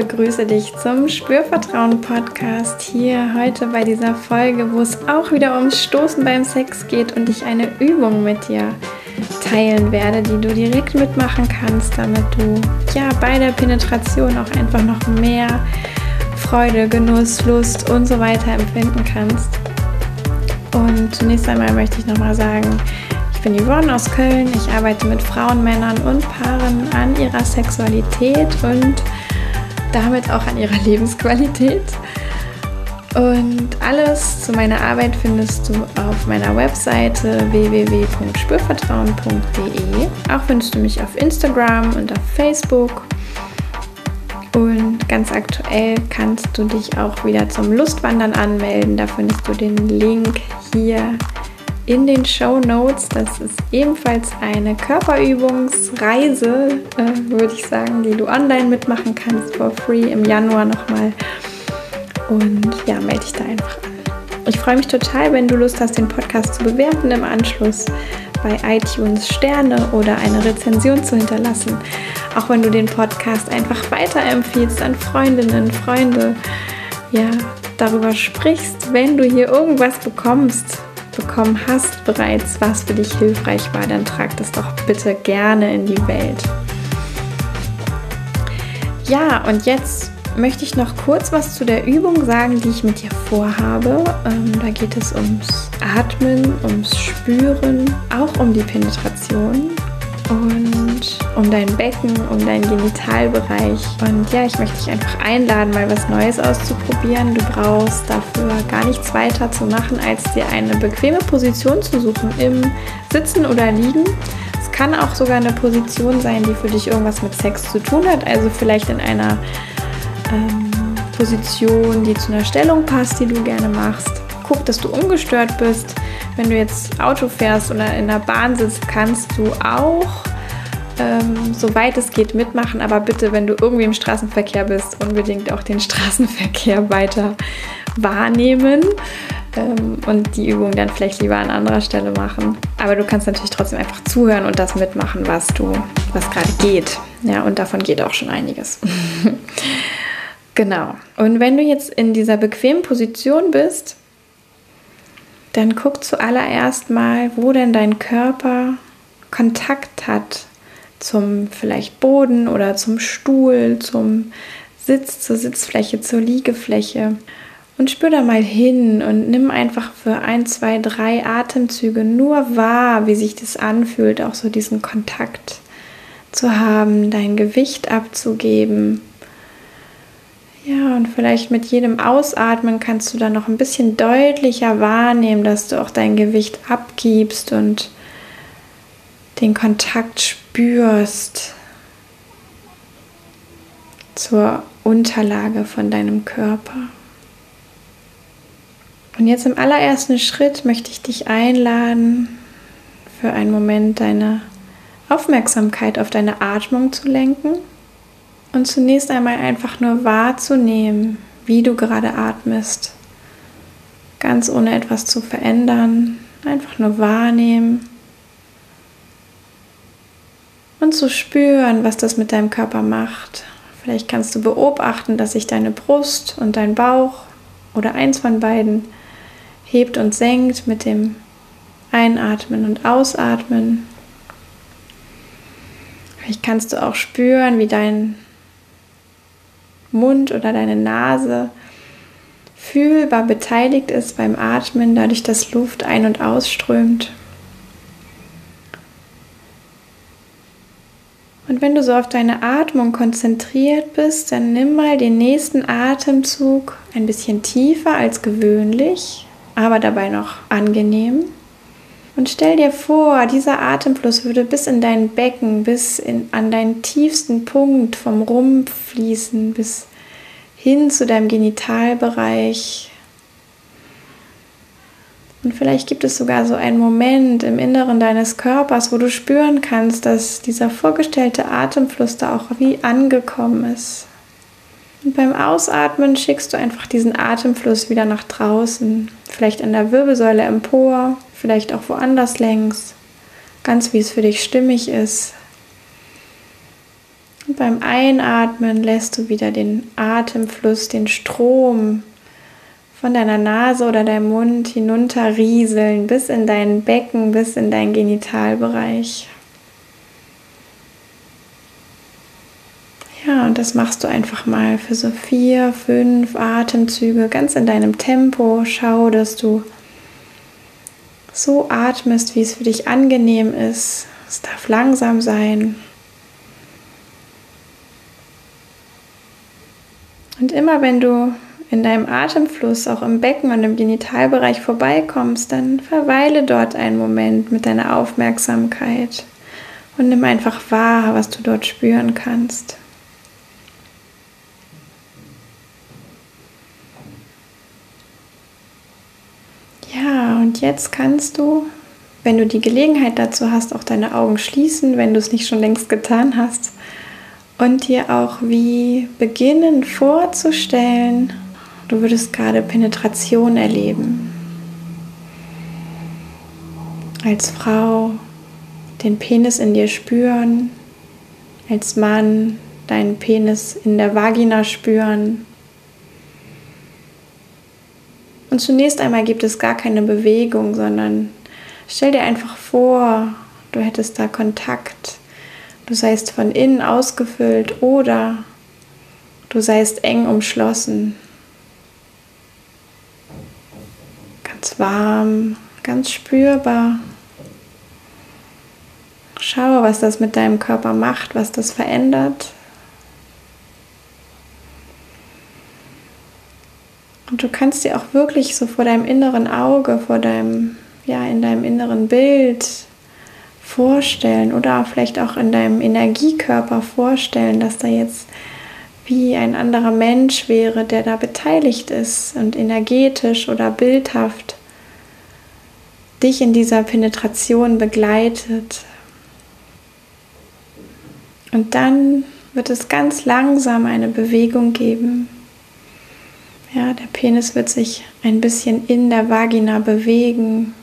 begrüße dich zum Spürvertrauen Podcast hier heute bei dieser Folge, wo es auch wieder ums Stoßen beim Sex geht und ich eine Übung mit dir teilen werde, die du direkt mitmachen kannst, damit du ja bei der Penetration auch einfach noch mehr Freude, Genuss, Lust und so weiter empfinden kannst. Und zunächst einmal möchte ich nochmal sagen, ich bin Yvonne aus Köln. Ich arbeite mit Frauen, Männern und Paaren an ihrer Sexualität und damit auch an ihrer Lebensqualität. Und alles zu meiner Arbeit findest du auf meiner Webseite www.spürvertrauen.de. Auch findest du mich auf Instagram und auf Facebook. Und ganz aktuell kannst du dich auch wieder zum Lustwandern anmelden. Da findest du den Link hier in den Show Notes. Das ist ebenfalls eine Körperübungsreise, äh, würde ich sagen, die du online mitmachen kannst for free im Januar nochmal. Und ja, melde dich da einfach an. Ich freue mich total, wenn du Lust hast, den Podcast zu bewerten im Anschluss bei iTunes Sterne oder eine Rezension zu hinterlassen. Auch wenn du den Podcast einfach weiterempfiehlst an Freundinnen, Freunde, ja, darüber sprichst, wenn du hier irgendwas bekommst, bekommen hast bereits, was für dich hilfreich war, dann trag das doch bitte gerne in die Welt. Ja, und jetzt möchte ich noch kurz was zu der Übung sagen, die ich mit dir vorhabe. Ähm, da geht es ums Atmen, ums Spüren, auch um die Penetration und um dein Becken, um deinen Genitalbereich. Und ja, ich möchte dich einfach einladen, mal was Neues auszuprobieren. Du brauchst dafür gar nichts weiter zu machen, als dir eine bequeme Position zu suchen, im Sitzen oder Liegen. Es kann auch sogar eine Position sein, die für dich irgendwas mit Sex zu tun hat, also vielleicht in einer ähm, Position, die zu einer Stellung passt, die du gerne machst. Guck, dass du ungestört bist. Wenn du jetzt Auto fährst oder in der Bahn sitzt, kannst du auch, ähm, soweit es geht, mitmachen. Aber bitte, wenn du irgendwie im Straßenverkehr bist, unbedingt auch den Straßenverkehr weiter wahrnehmen ähm, und die Übung dann vielleicht lieber an anderer Stelle machen. Aber du kannst natürlich trotzdem einfach zuhören und das mitmachen, was du, was gerade geht. Ja, und davon geht auch schon einiges. genau. Und wenn du jetzt in dieser bequemen Position bist, dann guck zuallererst mal, wo denn dein Körper Kontakt hat zum vielleicht Boden oder zum Stuhl, zum Sitz, zur Sitzfläche, zur Liegefläche. Und spür da mal hin und nimm einfach für ein, zwei, drei Atemzüge nur wahr, wie sich das anfühlt, auch so diesen Kontakt zu haben, dein Gewicht abzugeben, ja, und vielleicht mit jedem Ausatmen kannst du dann noch ein bisschen deutlicher wahrnehmen, dass du auch dein Gewicht abgibst und den Kontakt spürst zur Unterlage von deinem Körper. Und jetzt im allerersten Schritt möchte ich dich einladen, für einen Moment deine Aufmerksamkeit auf deine Atmung zu lenken. Und zunächst einmal einfach nur wahrzunehmen, wie du gerade atmest. Ganz ohne etwas zu verändern. Einfach nur wahrnehmen. Und zu spüren, was das mit deinem Körper macht. Vielleicht kannst du beobachten, dass sich deine Brust und dein Bauch oder eins von beiden hebt und senkt mit dem Einatmen und Ausatmen. Vielleicht kannst du auch spüren, wie dein Mund oder deine Nase fühlbar beteiligt ist beim Atmen, dadurch dass Luft ein- und ausströmt. Und wenn du so auf deine Atmung konzentriert bist, dann nimm mal den nächsten Atemzug ein bisschen tiefer als gewöhnlich, aber dabei noch angenehm. Und stell dir vor, dieser Atemfluss würde bis in dein Becken, bis in, an deinen tiefsten Punkt vom Rumpf fließen, bis hin zu deinem Genitalbereich. Und vielleicht gibt es sogar so einen Moment im Inneren deines Körpers, wo du spüren kannst, dass dieser vorgestellte Atemfluss da auch wie angekommen ist. Und beim Ausatmen schickst du einfach diesen Atemfluss wieder nach draußen, vielleicht an der Wirbelsäule empor, vielleicht auch woanders längs, ganz wie es für dich stimmig ist. Und beim Einatmen lässt du wieder den Atemfluss, den Strom von deiner Nase oder deinem Mund hinunter rieseln bis in dein Becken, bis in deinen Genitalbereich. Ja, und das machst du einfach mal für so vier, fünf Atemzüge ganz in deinem Tempo. Schau, dass du so atmest, wie es für dich angenehm ist. Es darf langsam sein. Und immer wenn du in deinem Atemfluss auch im Becken und im Genitalbereich vorbeikommst, dann verweile dort einen Moment mit deiner Aufmerksamkeit und nimm einfach wahr, was du dort spüren kannst. Ja, und jetzt kannst du, wenn du die Gelegenheit dazu hast, auch deine Augen schließen, wenn du es nicht schon längst getan hast, und dir auch wie beginnen vorzustellen, du würdest gerade Penetration erleben. Als Frau den Penis in dir spüren, als Mann deinen Penis in der Vagina spüren. Und zunächst einmal gibt es gar keine Bewegung, sondern stell dir einfach vor, du hättest da Kontakt Du seist von innen ausgefüllt oder du seist eng umschlossen. Ganz warm, ganz spürbar. Schaue, was das mit deinem Körper macht, was das verändert. Und du kannst dir auch wirklich so vor deinem inneren Auge, vor deinem, ja, in deinem inneren Bild vorstellen oder vielleicht auch in deinem Energiekörper vorstellen, dass da jetzt wie ein anderer Mensch wäre, der da beteiligt ist und energetisch oder bildhaft dich in dieser Penetration begleitet. Und dann wird es ganz langsam eine Bewegung geben. Ja, der Penis wird sich ein bisschen in der Vagina bewegen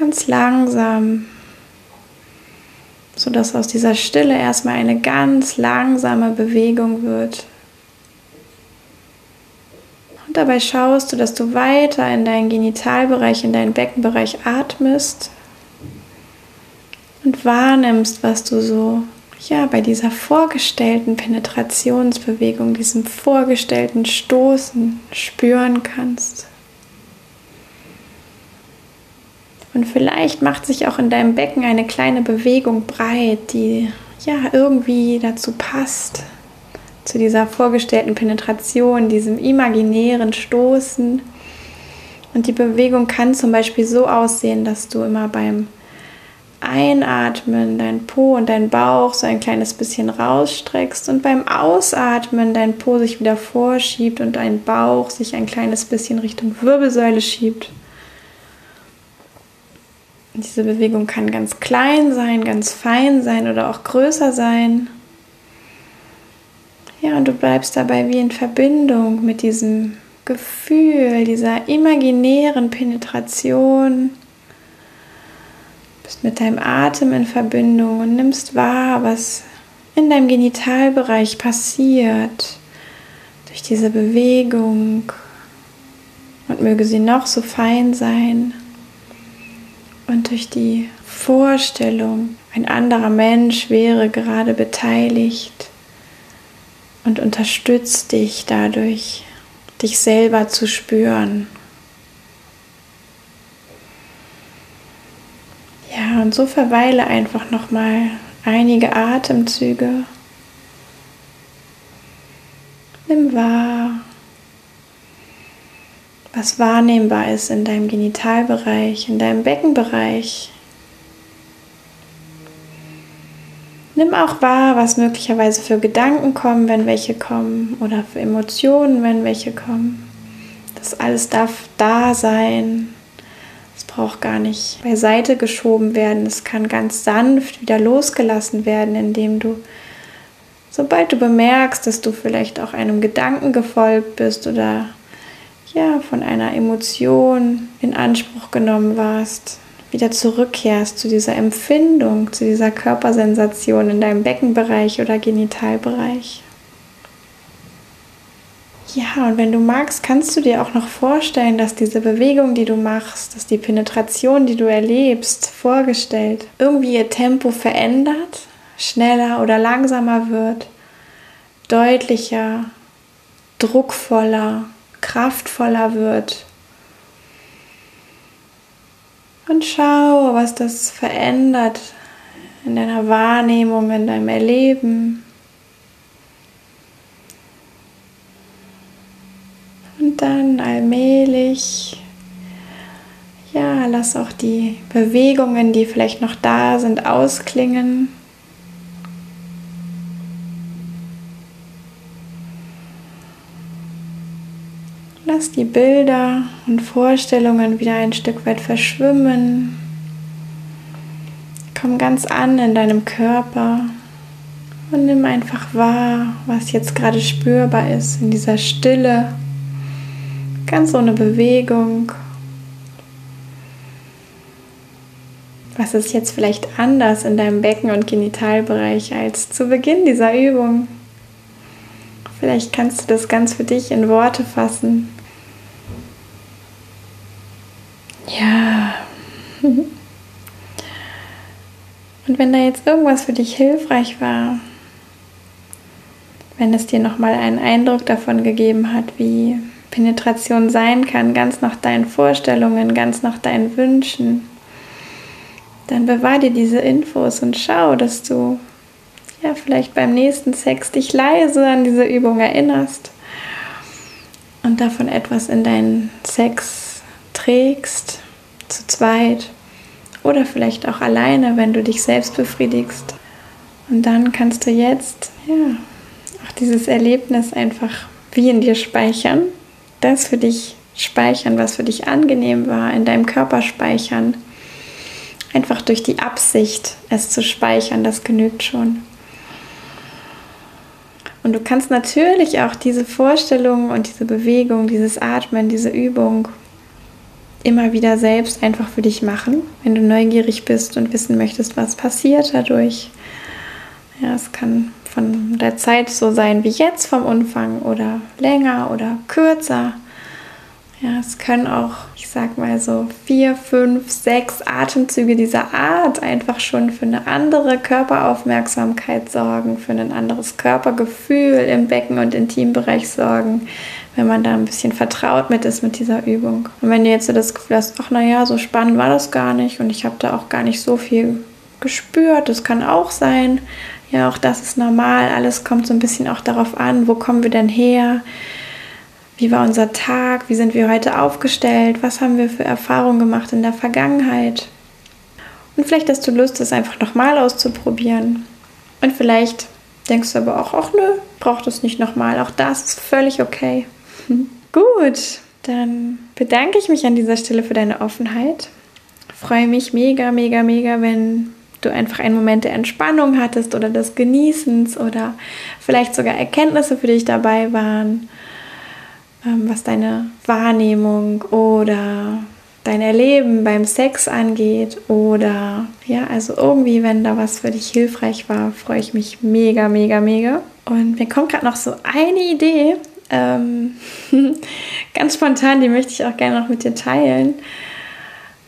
ganz langsam, sodass aus dieser Stille erstmal eine ganz langsame Bewegung wird. Und dabei schaust du, dass du weiter in deinen Genitalbereich, in deinen Beckenbereich atmest und wahrnimmst, was du so ja, bei dieser vorgestellten Penetrationsbewegung, diesem vorgestellten Stoßen spüren kannst. Und vielleicht macht sich auch in deinem Becken eine kleine Bewegung breit, die ja irgendwie dazu passt, zu dieser vorgestellten Penetration, diesem imaginären Stoßen. Und die Bewegung kann zum Beispiel so aussehen, dass du immer beim Einatmen dein Po und dein Bauch so ein kleines bisschen rausstreckst und beim Ausatmen dein Po sich wieder vorschiebt und dein Bauch sich ein kleines bisschen Richtung Wirbelsäule schiebt. Diese Bewegung kann ganz klein sein, ganz fein sein oder auch größer sein. Ja, und du bleibst dabei wie in Verbindung mit diesem Gefühl, dieser imaginären Penetration. Bist mit deinem Atem in Verbindung und nimmst wahr, was in deinem Genitalbereich passiert durch diese Bewegung. Und möge sie noch so fein sein und durch die Vorstellung, ein anderer Mensch wäre gerade beteiligt und unterstützt dich dadurch, dich selber zu spüren. Ja, und so verweile einfach noch mal einige Atemzüge. Nimm wahr, was wahrnehmbar ist in deinem Genitalbereich, in deinem Beckenbereich. Nimm auch wahr, was möglicherweise für Gedanken kommen, wenn welche kommen, oder für Emotionen, wenn welche kommen. Das alles darf da sein. Es braucht gar nicht beiseite geschoben werden. Es kann ganz sanft wieder losgelassen werden, indem du, sobald du bemerkst, dass du vielleicht auch einem Gedanken gefolgt bist oder ja, von einer Emotion in Anspruch genommen warst, wieder zurückkehrst zu dieser Empfindung, zu dieser Körpersensation in deinem Beckenbereich oder Genitalbereich. Ja, und wenn du magst, kannst du dir auch noch vorstellen, dass diese Bewegung, die du machst, dass die Penetration, die du erlebst, vorgestellt, irgendwie ihr Tempo verändert, schneller oder langsamer wird, deutlicher, druckvoller, kraftvoller wird. Und schau, was das verändert in deiner Wahrnehmung, in deinem Erleben. Und dann allmählich, ja, lass auch die Bewegungen, die vielleicht noch da sind, ausklingen. Lass die Bilder und Vorstellungen wieder ein Stück weit verschwimmen. Komm ganz an in deinem Körper und nimm einfach wahr, was jetzt gerade spürbar ist in dieser Stille, ganz ohne Bewegung. Was ist jetzt vielleicht anders in deinem Becken- und Genitalbereich als zu Beginn dieser Übung? Vielleicht kannst du das ganz für dich in Worte fassen. Wenn da jetzt irgendwas für dich hilfreich war, wenn es dir nochmal einen Eindruck davon gegeben hat, wie Penetration sein kann, ganz nach deinen Vorstellungen, ganz nach deinen Wünschen, dann bewahr dir diese Infos und schau, dass du ja vielleicht beim nächsten Sex dich leise an diese Übung erinnerst und davon etwas in deinen Sex trägst zu zweit oder vielleicht auch alleine, wenn du dich selbst befriedigst. Und dann kannst du jetzt ja, auch dieses Erlebnis einfach wie in dir speichern, das für dich speichern, was für dich angenehm war, in deinem Körper speichern. Einfach durch die Absicht, es zu speichern, das genügt schon. Und du kannst natürlich auch diese Vorstellung und diese Bewegung, dieses Atmen, diese Übung immer wieder selbst einfach für dich machen, wenn du neugierig bist und wissen möchtest, was passiert dadurch. Ja, es kann von der Zeit so sein wie jetzt vom Umfang oder länger oder kürzer. Ja, es können auch, ich sag mal so, vier, fünf, sechs Atemzüge dieser Art einfach schon für eine andere Körperaufmerksamkeit sorgen, für ein anderes Körpergefühl im Becken- und Intimbereich sorgen, wenn man da ein bisschen vertraut mit ist mit dieser Übung. Und wenn du jetzt so das Gefühl hast, ach naja, so spannend war das gar nicht und ich habe da auch gar nicht so viel gespürt, das kann auch sein. Ja, auch das ist normal. Alles kommt so ein bisschen auch darauf an, wo kommen wir denn her? Wie war unser Tag? Wie sind wir heute aufgestellt? Was haben wir für Erfahrungen gemacht in der Vergangenheit? Und vielleicht hast du Lust, das einfach nochmal auszuprobieren. Und vielleicht denkst du aber auch, ach nö, braucht es nicht nochmal. Auch das ist völlig okay. Gut, dann bedanke ich mich an dieser Stelle für deine Offenheit. Freue mich mega, mega, mega, wenn du einfach einen Moment der Entspannung hattest oder des Genießens oder vielleicht sogar Erkenntnisse für dich dabei waren, ähm, was deine Wahrnehmung oder dein Erleben beim Sex angeht oder ja, also irgendwie, wenn da was für dich hilfreich war, freue ich mich mega, mega, mega. Und mir kommt gerade noch so eine Idee, ähm, ganz spontan, die möchte ich auch gerne noch mit dir teilen,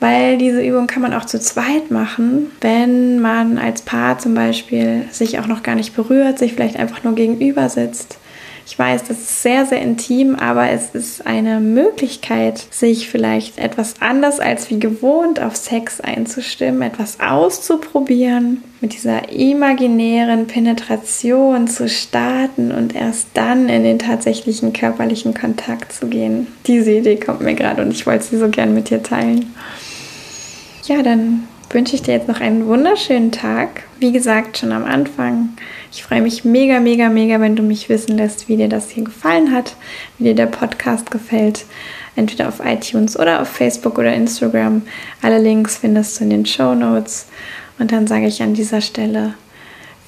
weil diese Übung kann man auch zu zweit machen, wenn man als Paar zum Beispiel sich auch noch gar nicht berührt, sich vielleicht einfach nur gegenüber sitzt. Ich weiß, das ist sehr, sehr intim, aber es ist eine Möglichkeit, sich vielleicht etwas anders als wie gewohnt auf Sex einzustimmen, etwas auszuprobieren, mit dieser imaginären Penetration zu starten und erst dann in den tatsächlichen körperlichen Kontakt zu gehen. Diese Idee kommt mir gerade und ich wollte sie so gern mit dir teilen. Ja, dann wünsche ich dir jetzt noch einen wunderschönen Tag. Wie gesagt, schon am Anfang. Ich freue mich mega, mega, mega, wenn du mich wissen lässt, wie dir das hier gefallen hat, wie dir der Podcast gefällt. Entweder auf iTunes oder auf Facebook oder Instagram. Alle Links findest du in den Show Notes. Und dann sage ich an dieser Stelle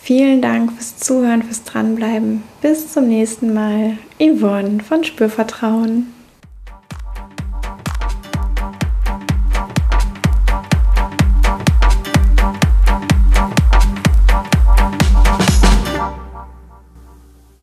vielen Dank fürs Zuhören, fürs Dranbleiben. Bis zum nächsten Mal. Yvonne von Spürvertrauen.